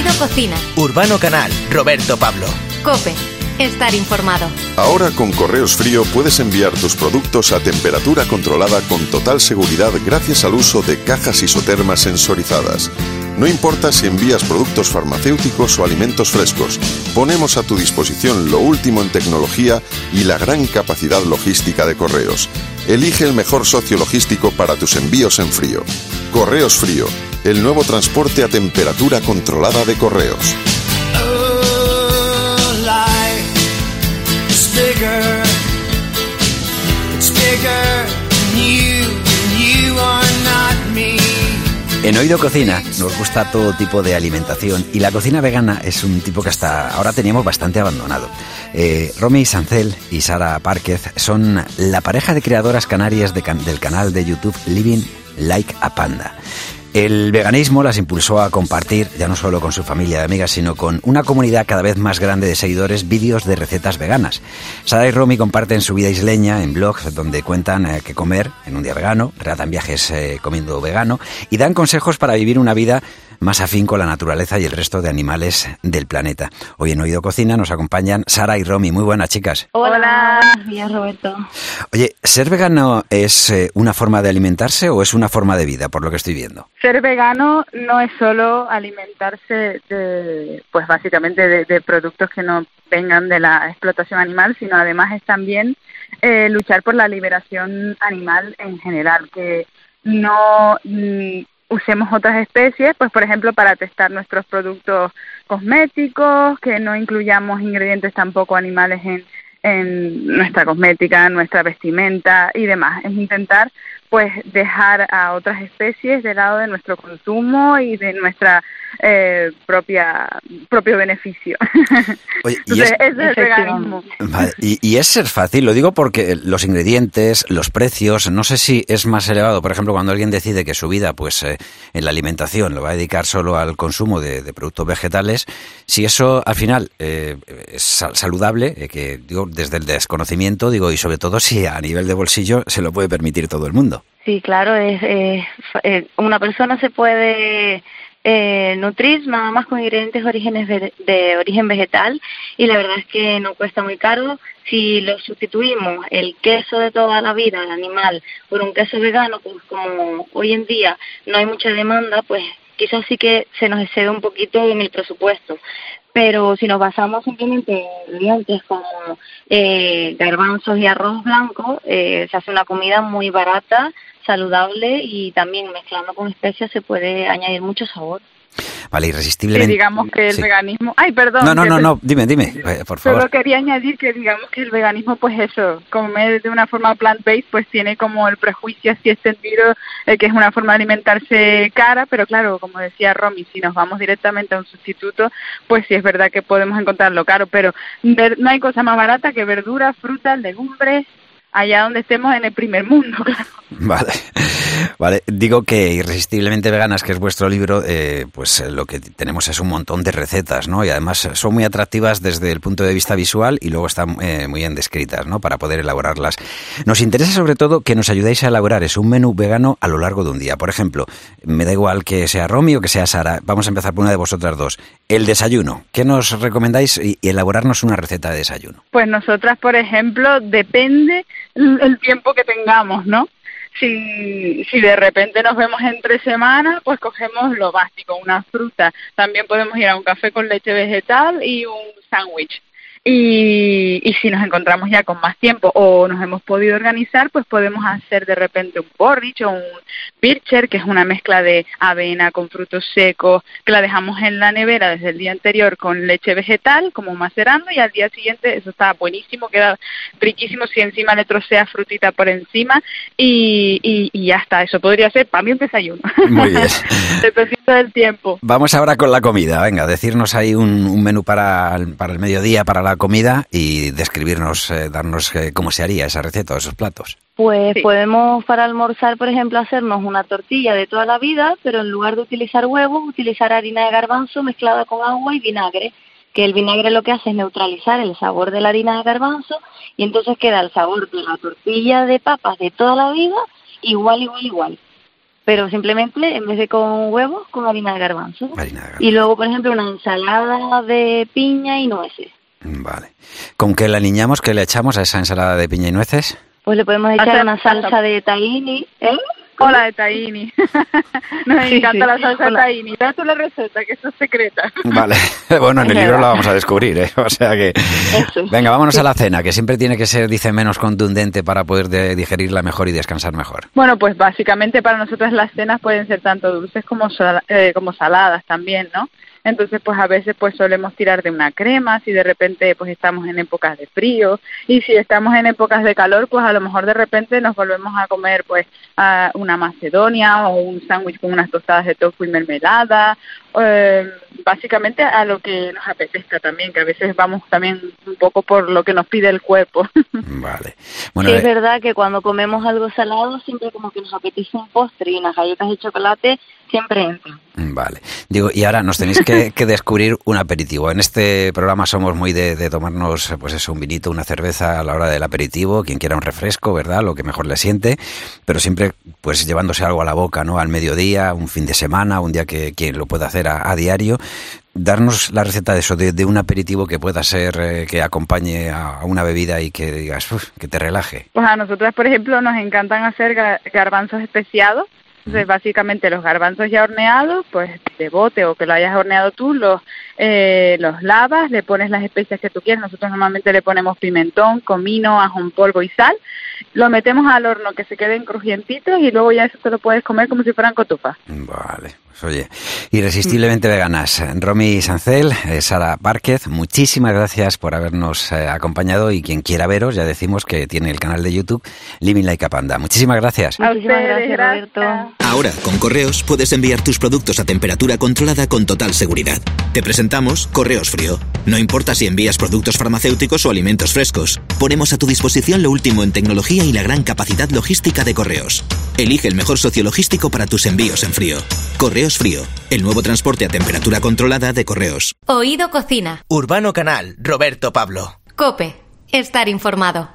Oído Cocina. Urbano Canal, Roberto Pablo. Cope, estar informado. Ahora con Correos Frío puedes enviar tus productos a temperatura controlada con total seguridad gracias al uso de cajas isotermas sensorizadas. No importa si envías productos farmacéuticos o alimentos frescos, ponemos a tu disposición lo último en tecnología y la gran capacidad logística de correos. Elige el mejor socio logístico para tus envíos en frío. Correos Frío, el nuevo transporte a temperatura controlada de correos. En Oído Cocina nos gusta todo tipo de alimentación y la cocina vegana es un tipo que hasta ahora teníamos bastante abandonado. Eh, Romy Sancel y Sara Párquez son la pareja de creadoras canarias del canal de YouTube Living Like a Panda. El veganismo las impulsó a compartir, ya no solo con su familia de amigas, sino con una comunidad cada vez más grande de seguidores, vídeos de recetas veganas. Sara y Romy comparten su vida isleña en blogs donde cuentan eh, qué comer en un día vegano, relatan viajes eh, comiendo vegano y dan consejos para vivir una vida más afín con la naturaleza y el resto de animales del planeta. Hoy en Oído Cocina nos acompañan Sara y Romy. Muy buenas, chicas. Hola, días, Roberto. Oye, ¿ser vegano es eh, una forma de alimentarse o es una forma de vida, por lo que estoy viendo? Ser vegano no es solo alimentarse de, pues básicamente de, productos que no vengan de la explotación animal, sino además es también eh, luchar por la liberación animal en general, que no mm, usemos otras especies, pues por ejemplo para testar nuestros productos cosméticos, que no incluyamos ingredientes tampoco animales en, en nuestra cosmética, nuestra vestimenta y demás. Es intentar pues dejar a otras especies de lado de nuestro consumo y de nuestra eh, propia propio beneficio. y es, el veganismo. y, es ser fácil, lo digo porque los ingredientes, los precios, no sé si es más elevado, por ejemplo, cuando alguien decide que su vida, pues eh, en la alimentación, lo va a dedicar solo al consumo de, productos vegetales, si eso al final eh, es saludable, que digo desde el desconocimiento, digo, y sobre todo si a nivel de bolsillo se lo puede permitir todo el mundo. Sí, claro, es, una persona se puede eh, nutrir nada más con ingredientes de, orígenes de, origen vegetal y la verdad es que no cuesta muy caro. Si lo sustituimos el queso de toda la vida, el animal, por un queso vegano, pues como hoy en día no hay mucha demanda, pues quizás sí que se nos excede un poquito en el presupuesto. Pero si nos basamos en ingredientes como eh, garbanzos y arroz blanco, eh, se hace una comida muy barata, saludable y también mezclando con especias se puede añadir mucho sabor. Vale, irresistiblemente. digamos que el veganismo. Ay, perdón. No, no, no, no, dime, dime, eh, por favor. Solo quería añadir que digamos que el veganismo, pues eso, comer de una forma plant-based, pues tiene como el prejuicio así extendido eh, que es una forma de alimentarse cara, pero claro, como decía Romy, si nos vamos directamente a un sustituto, pues sí es verdad que podemos encontrarlo caro, pero no hay cosa más barata que verduras, frutas, legumbres, allá donde estemos en el primer mundo, claro. Vale, vale. Digo que Irresistiblemente Veganas, que es vuestro libro, eh, pues eh, lo que tenemos es un montón de recetas, ¿no? Y además son muy atractivas desde el punto de vista visual y luego están eh, muy bien descritas, ¿no? Para poder elaborarlas. Nos interesa sobre todo que nos ayudéis a elaborar es un menú vegano a lo largo de un día. Por ejemplo, me da igual que sea Romy o que sea Sara. Vamos a empezar por una de vosotras dos. El desayuno. ¿Qué nos recomendáis y elaborarnos una receta de desayuno? Pues nosotras, por ejemplo, depende el tiempo que tengamos, ¿no? Si, si de repente nos vemos entre semanas, pues cogemos lo básico, una fruta. También podemos ir a un café con leche vegetal y un sándwich. Y, y, si nos encontramos ya con más tiempo o nos hemos podido organizar, pues podemos hacer de repente un porridge o un bircher, que es una mezcla de avena con frutos secos, que la dejamos en la nevera desde el día anterior con leche vegetal, como macerando, y al día siguiente eso está buenísimo, queda riquísimo si encima le trocea frutita por encima y, y, ya está. Eso podría ser para mí un desayuno. Muy bien. del tiempo. Vamos ahora con la comida. Venga, decirnos ahí un, un menú para, para el mediodía, para la comida y describirnos, eh, darnos eh, cómo se haría esa receta o esos platos. Pues podemos para almorzar, por ejemplo, hacernos una tortilla de toda la vida, pero en lugar de utilizar huevos, utilizar harina de garbanzo mezclada con agua y vinagre, que el vinagre lo que hace es neutralizar el sabor de la harina de garbanzo y entonces queda el sabor de la tortilla de papas de toda la vida igual, igual, igual pero simplemente en vez de con huevos, con harina de garbanzo. Harina de garbanzo. Y luego, por ejemplo, una ensalada de piña y nueces. Vale. ¿Con qué la aliñamos? ¿Qué le echamos a esa ensalada de piña y nueces? Pues le podemos echar Hacer- una salsa de tahini, ¿eh? Hola de tahini. Nos Sí, encanta sí. la salsa de tahini. Da tú la receta, que eso es secreta. Vale. Bueno, en el libro la vamos a descubrir, ¿eh? O sea que... Eso. Venga, vámonos a la cena, que siempre tiene que ser, dice, menos contundente para poder de- digerirla mejor y descansar mejor. Bueno, pues básicamente para nosotros las cenas pueden ser tanto dulces como, eh, como saladas también, ¿no? Entonces, pues a veces pues solemos tirar de una crema, si de repente pues estamos en épocas de frío y si estamos en épocas de calor, pues a lo mejor de repente nos volvemos a comer pues a una macedonia o un sándwich con unas tostadas de tofu y mermelada, eh, básicamente a lo que nos apetezca también, que a veces vamos también un poco por lo que nos pide el cuerpo. Vale. Bueno, sí, es eh, verdad que cuando comemos algo salado, siempre como que nos apetece un postre y unas galletas de chocolate siempre entran. Vale. Digo, y ahora nos tenéis que, que descubrir un aperitivo. En este programa somos muy de, de tomarnos, pues eso, un vinito, una cerveza a la hora del aperitivo, quien quiera un refresco, ¿verdad? Lo que mejor le siente, pero siempre, pues llevándose algo a la boca, ¿no? Al mediodía, un fin de semana, un día que quien lo pueda hacer a, diario. Darnos la receta de eso, de, un aperitivo que pueda ser, eh, que acompañe a, una bebida y que digas, "Uf, que te relaje. Pues a nosotras, por ejemplo, nos encantan hacer ga- garbanzos especiados. Entonces, básicamente los garbanzos ya horneados, pues de bote o que lo hayas horneado tú, los, eh, los lavas, le pones las especias que tú quieres. Nosotros normalmente le ponemos pimentón, comino, ajo en polvo y sal. Lo metemos al horno que se queden crujientitos y luego ya eso te lo puedes comer como si fueran cotufas. Vale, pues oye, irresistiblemente veganas. Romy Sancel, eh, Sara Párquez, muchísimas gracias por habernos eh, acompañado y quien quiera veros, ya decimos que tiene el canal de YouTube Living Like a Panda. Muchísimas gracias. A Muchísimas ustedes, gracias, Roberto. Ahora, con Correos, puedes enviar tus productos a temperatura controlada con total seguridad. Te presentamos Correos Frío. No importa si envías productos farmacéuticos o alimentos frescos. Ponemos a tu disposición lo último en tecnología y la gran capacidad logística de Correos. Elige el mejor socio logístico para tus envíos en frío. Correos Frío, el nuevo transporte a temperatura controlada de Correos. Oído Cocina. Urbano Canal, Roberto Pablo. Cope. Estar informado.